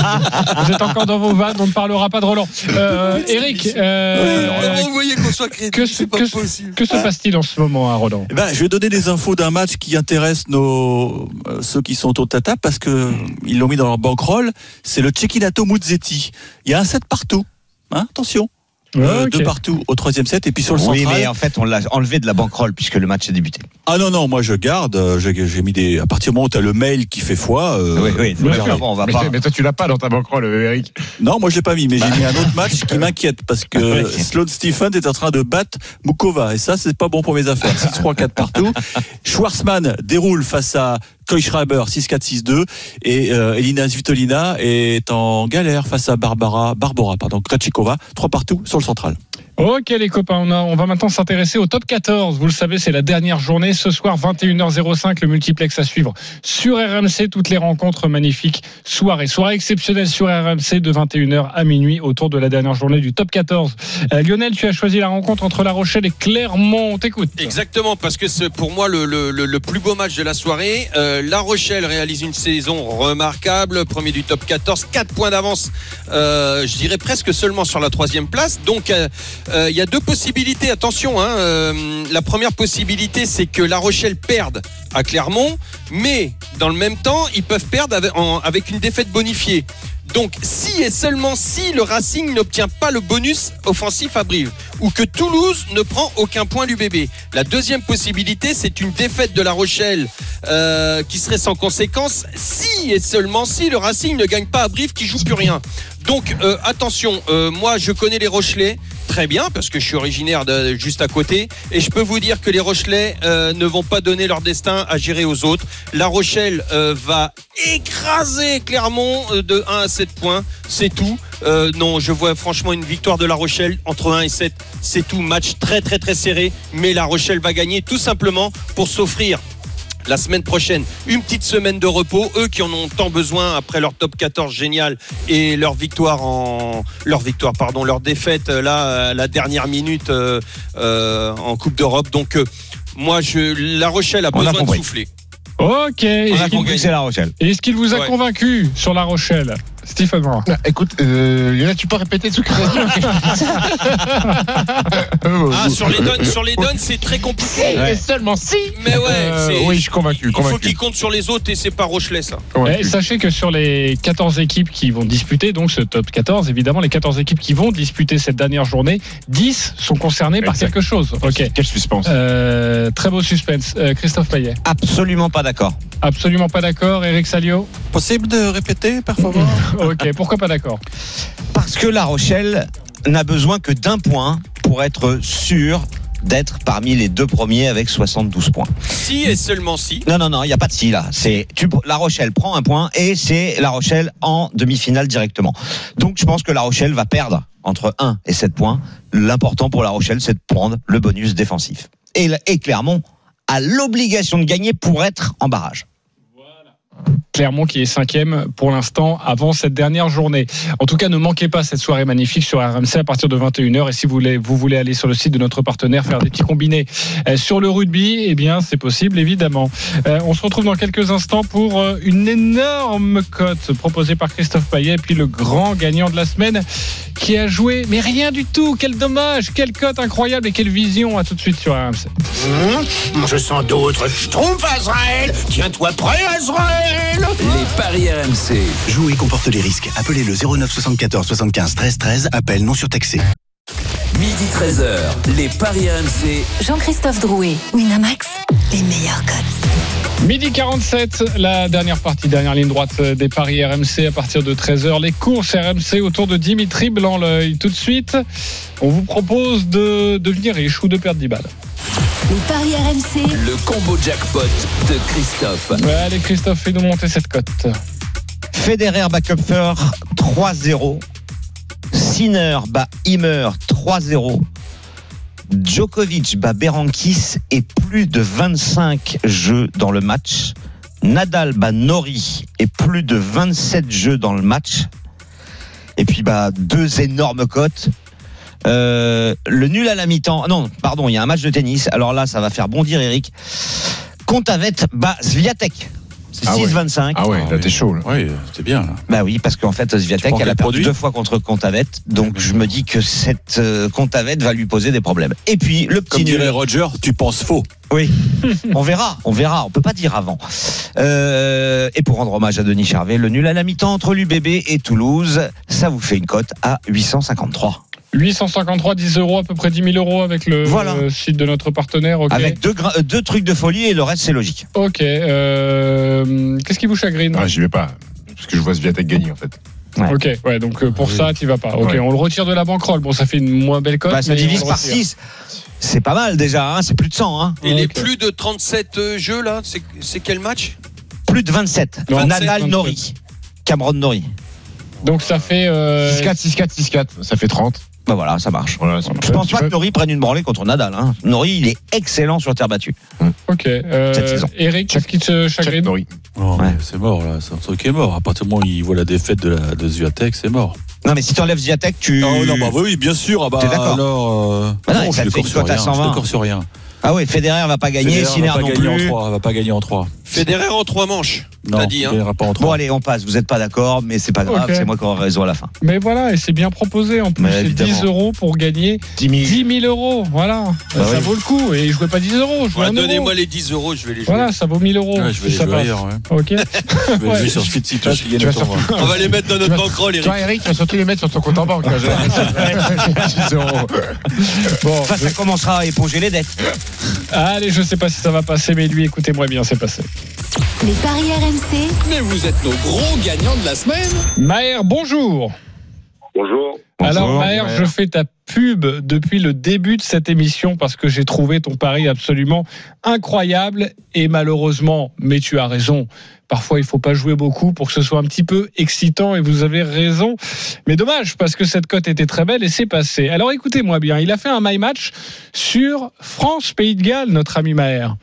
Vous êtes encore dans vos vannes, on ne parlera pas de Roland. Euh, Eric, euh, Alors, vous voyez qu'on soit crédible, que, c'est pas que- possible. que se passe-t-il en ce moment à Roland Eh ben, je vais donner des infos d'un match qui intéresse nos, euh, ceux qui sont au tata parce que ils l'ont mis dans leur bankroll. C'est le Cecchinato Muzzetti. Il y a un set partout. Hein, attention. Euh, Ok. Deux partout au troisième set et puis sur le Oui, central. mais en fait, on l'a enlevé de la banquerolle puisque le match est débuté. Ah non non, moi je garde. euh, J'ai mis des. À partir du moment où tu as le mail qui fait foi. euh, oui, oui. bon, on va Mais, pas. mais toi, tu l'as pas dans ta banquerolle, Eric. Non, moi je l'ai pas mis, mais j'ai mis un autre match qui m'inquiète parce que Ouais. Sloane Stephen est en train de battre Mukova et ça c'est pas bon pour mes affaires. 6-3-4 partout. Schwarzman déroule face à Koischreiber 6-4-6-2 et euh, Elina Svitolina est en galère face à Barbara Barbara pardon Krejcikova 3 partout sur le central. Ok les copains, on, va maintenant s'intéresser au top 14. Vous le savez, c'est la dernière journée. Ce soir, 21h05, le multiplex à suivre sur RMC. Toutes les rencontres magnifiques. Soirée, soirée exceptionnelle sur RMC de 21h à minuit autour de la dernière journée du top 14. Euh, Lionel, tu as choisi la rencontre entre La Rochelle et Clermont. On t'écoute. Exactement, parce que c'est pour moi le plus beau match de la soirée. Euh, la Rochelle réalise une saison remarquable, premier du top 14, 4 points d'avance, euh, je dirais presque seulement sur la troisième place. Donc euh, il y a deux possibilités, attention. hein, euh, la première possibilité, c'est que La Rochelle perde à Clermont, mais dans le même temps, ils peuvent perdre avec une défaite bonifiée. Donc, si et seulement si le Racing n'obtient pas le bonus offensif à Brive, ou que Toulouse ne prend aucun point du bébé. La deuxième possibilité, c'est une défaite de La Rochelle euh, qui serait sans conséquence si et seulement si le Racing ne gagne pas à Brive qui joue plus rien. Donc euh, attention, euh, moi je connais les Rochelais très bien parce que je suis originaire de juste à côté et je peux vous dire que les Rochelais ne vont pas donner leur destin à gérer aux autres. La Rochelle va écraser Clermont de 1 à 7 points, c'est tout. Euh, non, je vois franchement une victoire de La Rochelle entre 1 et 7, c'est tout. Match très très très serré, mais La Rochelle va gagner tout simplement pour s'offrir la semaine prochaine une petite semaine de repos eux qui en ont tant besoin après leur top 14 génial et leur victoire en leur victoire pardon leur défaite euh, là à la dernière minute euh, euh, en Coupe d'Europe donc euh, moi je La Rochelle a On a besoin de souffler Ok. Est-ce qu'il- compris que c'est La Rochelle. est-ce qu'il vous a Ouais. convaincu sur La Rochelle? Stephen Moore. Ah, Écoute, euh, Lionel, tu peux répéter ce que tu ah sur les donnes sur les donnes c'est très compliqué Et seulement si mais ouais Euh, c'est- Oui, je suis convaincu. il faut convaincu. qu'ils comptent sur les autres et c'est pas Rochelet ça convaincu. Eh, sachez que sur les 14 équipes qui vont disputer, donc ce top 14, évidemment, les 14 équipes qui vont disputer cette dernière journée, 10 sont concernées par quelque chose. Ok. Quel suspense. Euh, très beau suspense. Euh, Christophe Payet. Absolument pas d'accord. Absolument pas d'accord. Eric Salio. Possible de répéter, par favor? Ok. Pourquoi pas d'accord Parce que La Rochelle n'a besoin que d'un point pour être sûr d'être parmi les deux premiers avec 72 points. si et seulement si Non, non, non, il n'y a pas de si là. C'est tu, La Rochelle prend un point et c'est La Rochelle en demi-finale directement. Donc je pense que La Rochelle va perdre entre 1 et 7 points. L'important pour La Rochelle, c'est de prendre le bonus défensif. Et, et Clermont a l'obligation de gagner pour être en barrage. Clermont qui est cinquième pour l'instant avant cette dernière journée. En tout cas, ne manquez pas cette soirée magnifique sur RMC à partir de 21h. Et si vous voulez, vous voulez aller sur le site de notre partenaire faire des petits combinés euh, sur le rugby, eh bien, c'est possible évidemment. Euh, on se retrouve dans quelques instants pour euh, une énorme cote proposée par Christophe Payet et puis le grand gagnant de la semaine qui a joué, mais rien du tout. Quel dommage, quelle cote incroyable et quelle vision. À tout de suite sur RMC. Hum, je sens d'autres schtroumpfs, Azraël Tiens-toi prêt, Azraël Les paris RMC. Jouer comporte les risques. Appelez le 09 74 75 13 13. Appel non surtaxé. Midi 13h, les paris RMC. Jean-Christophe Drouet, Winamax, les meilleurs codes. Midi 47, la dernière partie, dernière ligne droite euh, des paris RMC à partir de 13h. Les courses RMC autour de Dimitri Blanc-L'œil. Tout de suite, on vous propose de devenir riche ou de perdre 10 balles. Les paris RMC, Le combo jackpot de Christophe. Ouais, Allez Christophe, fais-nous monter cette cote. Federer bat Kupfer 3-0. Sinner bat Himmer 3-0. Djokovic bat Berankis et plus de 25 jeux dans le match. Nadal bat Nori et plus de 27 jeux dans le match. Et puis bah deux énormes cotes. Euh, le nul à la mi-temps. Non, pardon, il y a un match de tennis. Alors là, ça va faire bondir Eric. Contavet bat Sviatek. C'est Ah ouais. 6-25. Ah ouais, là t'es chaud. Là. Oui, c'est bien. là. Bah oui, parce qu'en fait, prends elle a perdu produit deux fois contre Contavet, donc je me dis que cette euh, Contavet va lui poser des problèmes. Et puis le petit Comme nul. dirait Roger, tu penses faux. Oui, on verra, on verra, on peut pas dire avant. Euh, et pour rendre hommage à Denis Charvet, le nul à la mi-temps entre l'UBB et Toulouse, ça vous fait une cote à 853. 853, 10 euros, à peu près 10 000 euros avec le Voilà. site de notre partenaire. Ok. Avec deux, euh, deux trucs de folie et le reste c'est logique. Ok. euh, Qu'est-ce qui vous chagrine? Ah, j'y vais pas. Parce que je vois Sviatek gagner en fait. Ouais. Ok, ouais, donc euh, pour Oui. ça, tu vas pas. Ok, Ouais. on le retire de la banquerolle. Bon, ça fait une moins belle cote. Bah, ça divise par retire. 6. C'est pas mal déjà, hein, c'est plus de 100. Hein. et les plus de 37 euh, jeux là c'est quel match? Plus de 27. Non, Nadal 27. Nori. Cameron Nori. Donc ça fait. euh, 6-4, 6-4, 6-4. Ça fait 30. Bah voilà, ça marche. Voilà, ça Je pense pas peux- que Nori prenne une branlée contre Nadal. Hein. Nori, il est excellent sur terre battue. Ok. Euh, Cette saison. Eric, qu'est-ce qui te chagrine Nori. Non, Ouais. mais C'est mort là, c'est un truc qui est mort. À partir du moment où il voit la défaite de, la, de Zviatek, c'est mort. Non, mais si tu enlèves Ziatek, tu. Oh non, bah oui, bien sûr. Ah bah, T'es d'accord alors, euh, Bah non, non, ça je suis d'accord sur rien. Je suis 120. d'accord sur rien. Ah ouais, Federer va pas gagner, Federer Sinner va pas non gagner plus. en 3, va pas gagner en 3. Federer en trois manches. Non, dit, hein. il gagnera pas en 3. Bon allez, on passe. Vous n'êtes pas d'accord, mais c'est pas grave. Ok. C'est moi qui aurai raison à la fin. Mais voilà, et c'est bien proposé en plus. C'est évidemment. 10 euros pour gagner 10 000. 10 000 euros. Voilà. Bah ça oui. vaut le coup. Et je jouais pas 10 euros, Ouais, euro. Donnez-moi les 10 euros, je vais les jouer. Voilà, ça vaut 1000 euros. Ouais, je vais les ça jouer ailleurs. ouais. Ok. Je vais jouer sur aussi, tu gagner vas tournoi. On va les mettre dans notre Tu bankroll, Eric. Toi, Eric, tu vas surtout les mettre sur ton compte en banque. là, j'ai- 10 euros. Bon, Enfin, ça commencera à éponger les dettes. allez, je sais pas si ça va passer, mais lui, écoutez-moi bien, c'est passé. Les paris RMC, Mais vous êtes nos gros gagnants de la semaine. Maher, bonjour. Bonjour. Alors Bonjour, Maher, Maher. je fais ta pub depuis le début de cette émission parce que j'ai trouvé ton pari absolument incroyable et malheureusement, mais tu as raison, parfois il faut pas jouer beaucoup pour que ce soit un petit peu excitant et vous avez raison. Mais dommage parce que cette cote était très belle et c'est passé. Alors écoutez-moi bien, il a fait un my match sur France Pays de Galles, notre ami Maher.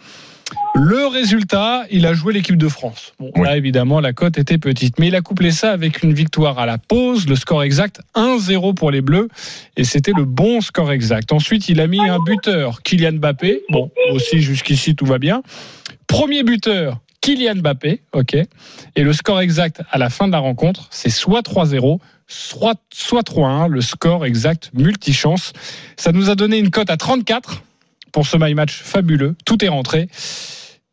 Le résultat, il a joué l'équipe de France. Bon, Oui. là, évidemment, la cote était petite. Mais il a couplé ça avec une victoire à la pause. Le score exact, 1-0 pour les Bleus. Et c'était le bon score exact. Ensuite, il a mis un buteur, Kylian Mbappé. Bon, aussi, jusqu'ici, tout va bien. Premier buteur, Kylian Mbappé. OK. Et le score exact à la fin de la rencontre, c'est soit 3-0, soit, soit 3-1. Le score exact multichance. Ça nous a donné une cote à 34 pour ce my match fabuleux. Tout est rentré.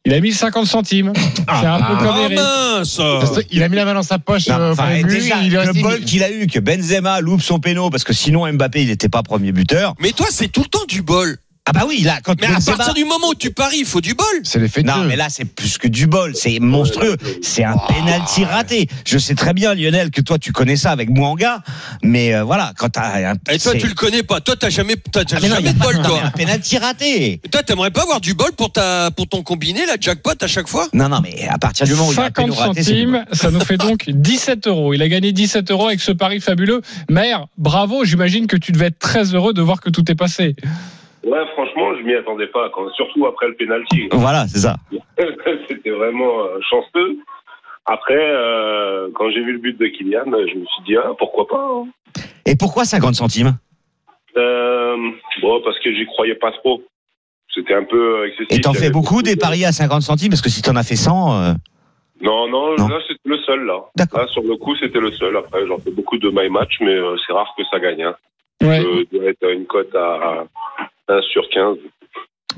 Il a mis 50 centimes. C'est un peu ah. comme Oh Eric. mince Il a mis la main dans sa poche. Non, euh, pour déjà, il le bol qu'il a eu, que Benzema loupe son péno, parce que sinon Mbappé, il n'était pas premier buteur. Mais toi, c'est tout le temps du bol. Ah bah oui, là, quand Mais à partir du moment où tu paries, il faut du bol. C'est l'effet de Non, jeu. mais là, c'est plus que du bol, c'est monstrueux. C'est un penalty raté. Je sais très bien, Lionel, que toi, tu connais ça avec Mwanga, mais euh, voilà, quand t'as un. Et toi, tu le connais pas. Toi, t'as jamais, t'as Ah, mais non, jamais a de pas bol, non, toi. un penalty raté. Toi, t'aimerais pas avoir du bol pour ta, pour ton combiné, la jackpot à chaque fois? Non, non, mais à partir du moment où il y a un 50 péno raté, centimes, ça nous fait donc 17 euros. Il a gagné 17 euros avec ce pari fabuleux. Maire, bravo, j'imagine que tu devais être très heureux de voir que tout est passé. Ouais, franchement, je m'y attendais pas, quand, surtout après le penalty. Voilà, c'est ça. C'était vraiment euh, chanceux. Après, euh, quand j'ai vu le but de Kylian, je me suis dit, ah, pourquoi pas hein. Et pourquoi 50 centimes? Euh, Bon, parce que j'y croyais pas trop. C'était un peu excessif. Et t'en fais beaucoup des de- paris à 50 centimes? Parce que si t'en as fait 100, euh, Non, non, Non. là, c'était le seul, là. Sur le coup, c'était le seul. Après, j'en fais beaucoup de my match, mais euh, c'est rare que ça gagne. Hein. Ouais, Je dois être à une cote à 1 sur 15.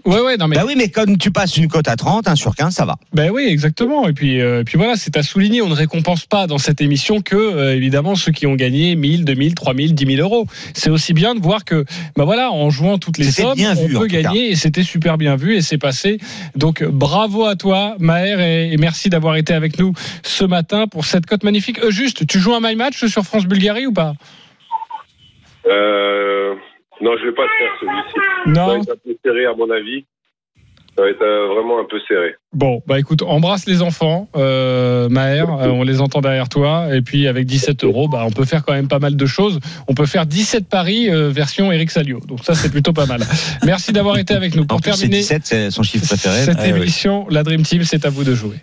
ouais, ouais, non mais. bah oui, mais comme tu passes une cote à 30, 1 sur 15, ça va. Ben oui, exactement. Et puis, euh, puis voilà, c'est à souligner. On ne récompense pas dans cette émission que, euh, évidemment, ceux qui ont gagné 1000, 2000, 3000, 10 000 euros. C'est aussi bien de voir que, ben voilà, en jouant toutes les sommes, bien vu, on peut gagner et c'était super bien vu et c'est passé. Donc, bravo à toi, Maher, et, et merci d'avoir été avec nous ce matin pour cette cote magnifique. Euh, juste, tu joues un my match sur France-Bulgarie ou pas? Euh, non, je vais pas le faire celui-ci. Ça va Non. être un peu serré à mon avis. Ça va être euh, vraiment un peu serré. Bon, bah écoute, embrasse les enfants, euh, Maher, euh, on les entend derrière toi, et puis avec 17 euros, bah, on peut faire quand même pas mal de choses. On peut faire 17 paris euh, version Eric Salio, donc ça c'est plutôt pas mal. Merci d'avoir été avec nous. En Pour plus, c'est terminer 17, c'est son chiffre préféré. cette Ah oui. émission, la Dream Team, c'est à vous de jouer.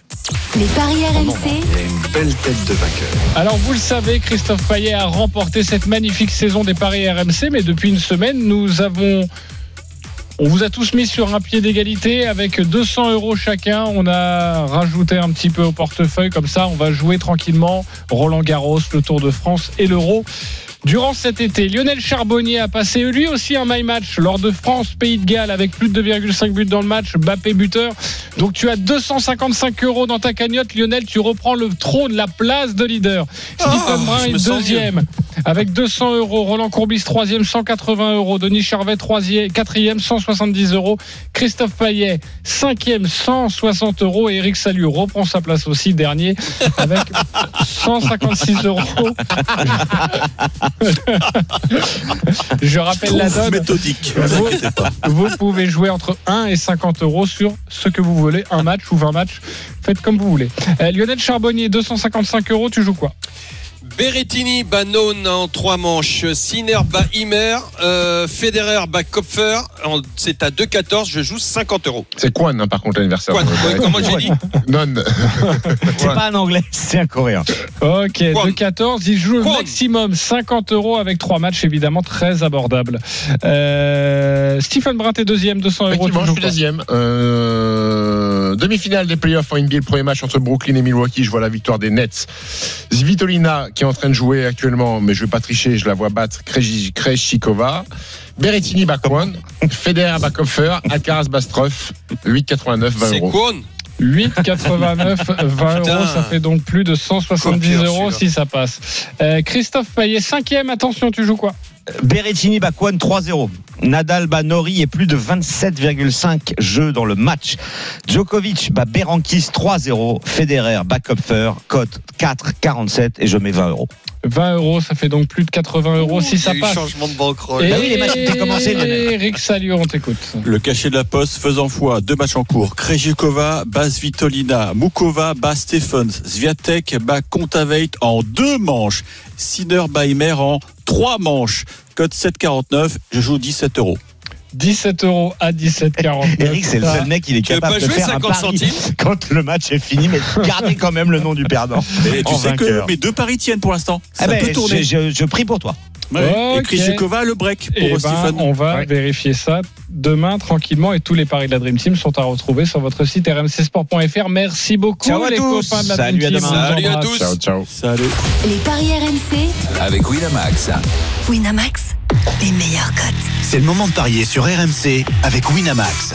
les paris RMC, Il a une belle tête de vainqueur. Alors vous le savez, Christophe Payet a remporté cette magnifique saison des paris RMC, mais depuis une semaine, nous avons... On vous a tous mis sur un pied d'égalité avec 200 euros chacun. On a rajouté un petit peu au portefeuille comme ça. On va jouer tranquillement Roland Garros, le Tour de France et l'Euro. Durant cet été, Lionel Charbonnier a passé lui aussi un my match lors de France-Pays de Galles avec plus de 2,5 buts dans le match, Bappé buteur. Donc tu as 255 euros dans ta cagnotte, Lionel. Tu reprends le trône, la place de leader. Stephen Brun est deuxième avec 200 euros. Roland Courbis troisième, 180 euros. Denis Charvet troisième, quatrième, 170 euros. Christophe Payet cinquième, 160 euros. Et Eric Salut reprend sa place aussi dernier avec 156 euros. Je rappelle la donne. méthodique. Vous pouvez jouer entre 1 et 50 euros sur ce que vous voulez, un match ou 20 matchs. Faites comme vous voulez. Euh, Lionel Charbonnier, 255 euros, tu joues quoi? Berrettini bat None en trois manches. Sinner bat Himmer. Euh, Federer bat Kopfer. En- C'est à 2,14. Je joue 50 euros. C'est Quan, hein, par contre, l'anniversaire. Quan, ouais, comment j'ai dit Non. C'est pas un anglais, c'est un coréen. Ok, Quoi de 14, il joue maximum 50 euros avec trois matchs, évidemment très abordables. Euh, Stephen Brun est deuxième, 200 euros. Je joues suis deuxième. Euh, Demi-finale des playoffs en NBA, le premier match entre Brooklyn et Milwaukee. Je vois la victoire des Nets. Svitolina qui est en train de jouer actuellement, mais je vais pas tricher, je la vois battre Krejci- Krejcikova. Berrettini Bakwan, Federer Bakopfer, Alcaraz Bastrov, 8,89, 20 C'est euros. Kwon 8,89, 20 Putain. euros, ça fait donc plus de 170 Copieur, euros si ça passe. Euh, Christophe Payet, cinquième, attention, tu joues quoi? Berrettini bat Kwan 3-0. Nadal bat Nori et plus de 27,5 jeux dans le match. Djokovic bat Berankis 3-0. Federer bat Kopfer, cote 4,47 et je mets 20 euros. 20 euros, ça fait donc plus de 80 euros si ça passe. changement de banquerolle. Et Bah oui, les matchs étaient commencés. Eric Salio, on t'écoute. Le cachet de la poste faisant foi, deux matchs en cours. Krejcikova, bat Svitolina, Mukova, bat Stephens, Sviatek, bat Kontaveit en deux manches. Sinner, bat Himmer en trois manches. Code 7,49, je joue 17 euros. 17 euros à 17,49. Eric, c'est le Ça, seul mec, il est capable pas de jouer faire un 50 pari centimes? quand le match est fini, mais gardez quand même le nom du perdant. Et tu sais que mes deux paris tiennent pour l'instant. Ça Ah ben, peut tourner. je, je- je prie pour toi. Ouais. Et le break Eh pour ben, Stephen. on va Ouais. vérifier ça demain tranquillement et tous les paris de la Dream Team sont à retrouver sur votre site rmcsport.fr. Merci beaucoup Ciao à les tous. copains de la Salut, Dream à Team. Salut à tous. Ciao, ciao. Salut. Les paris RMC, avec Winamax. Winamax, les meilleurs cotes. C'est le moment de parier sur RMC avec Winamax.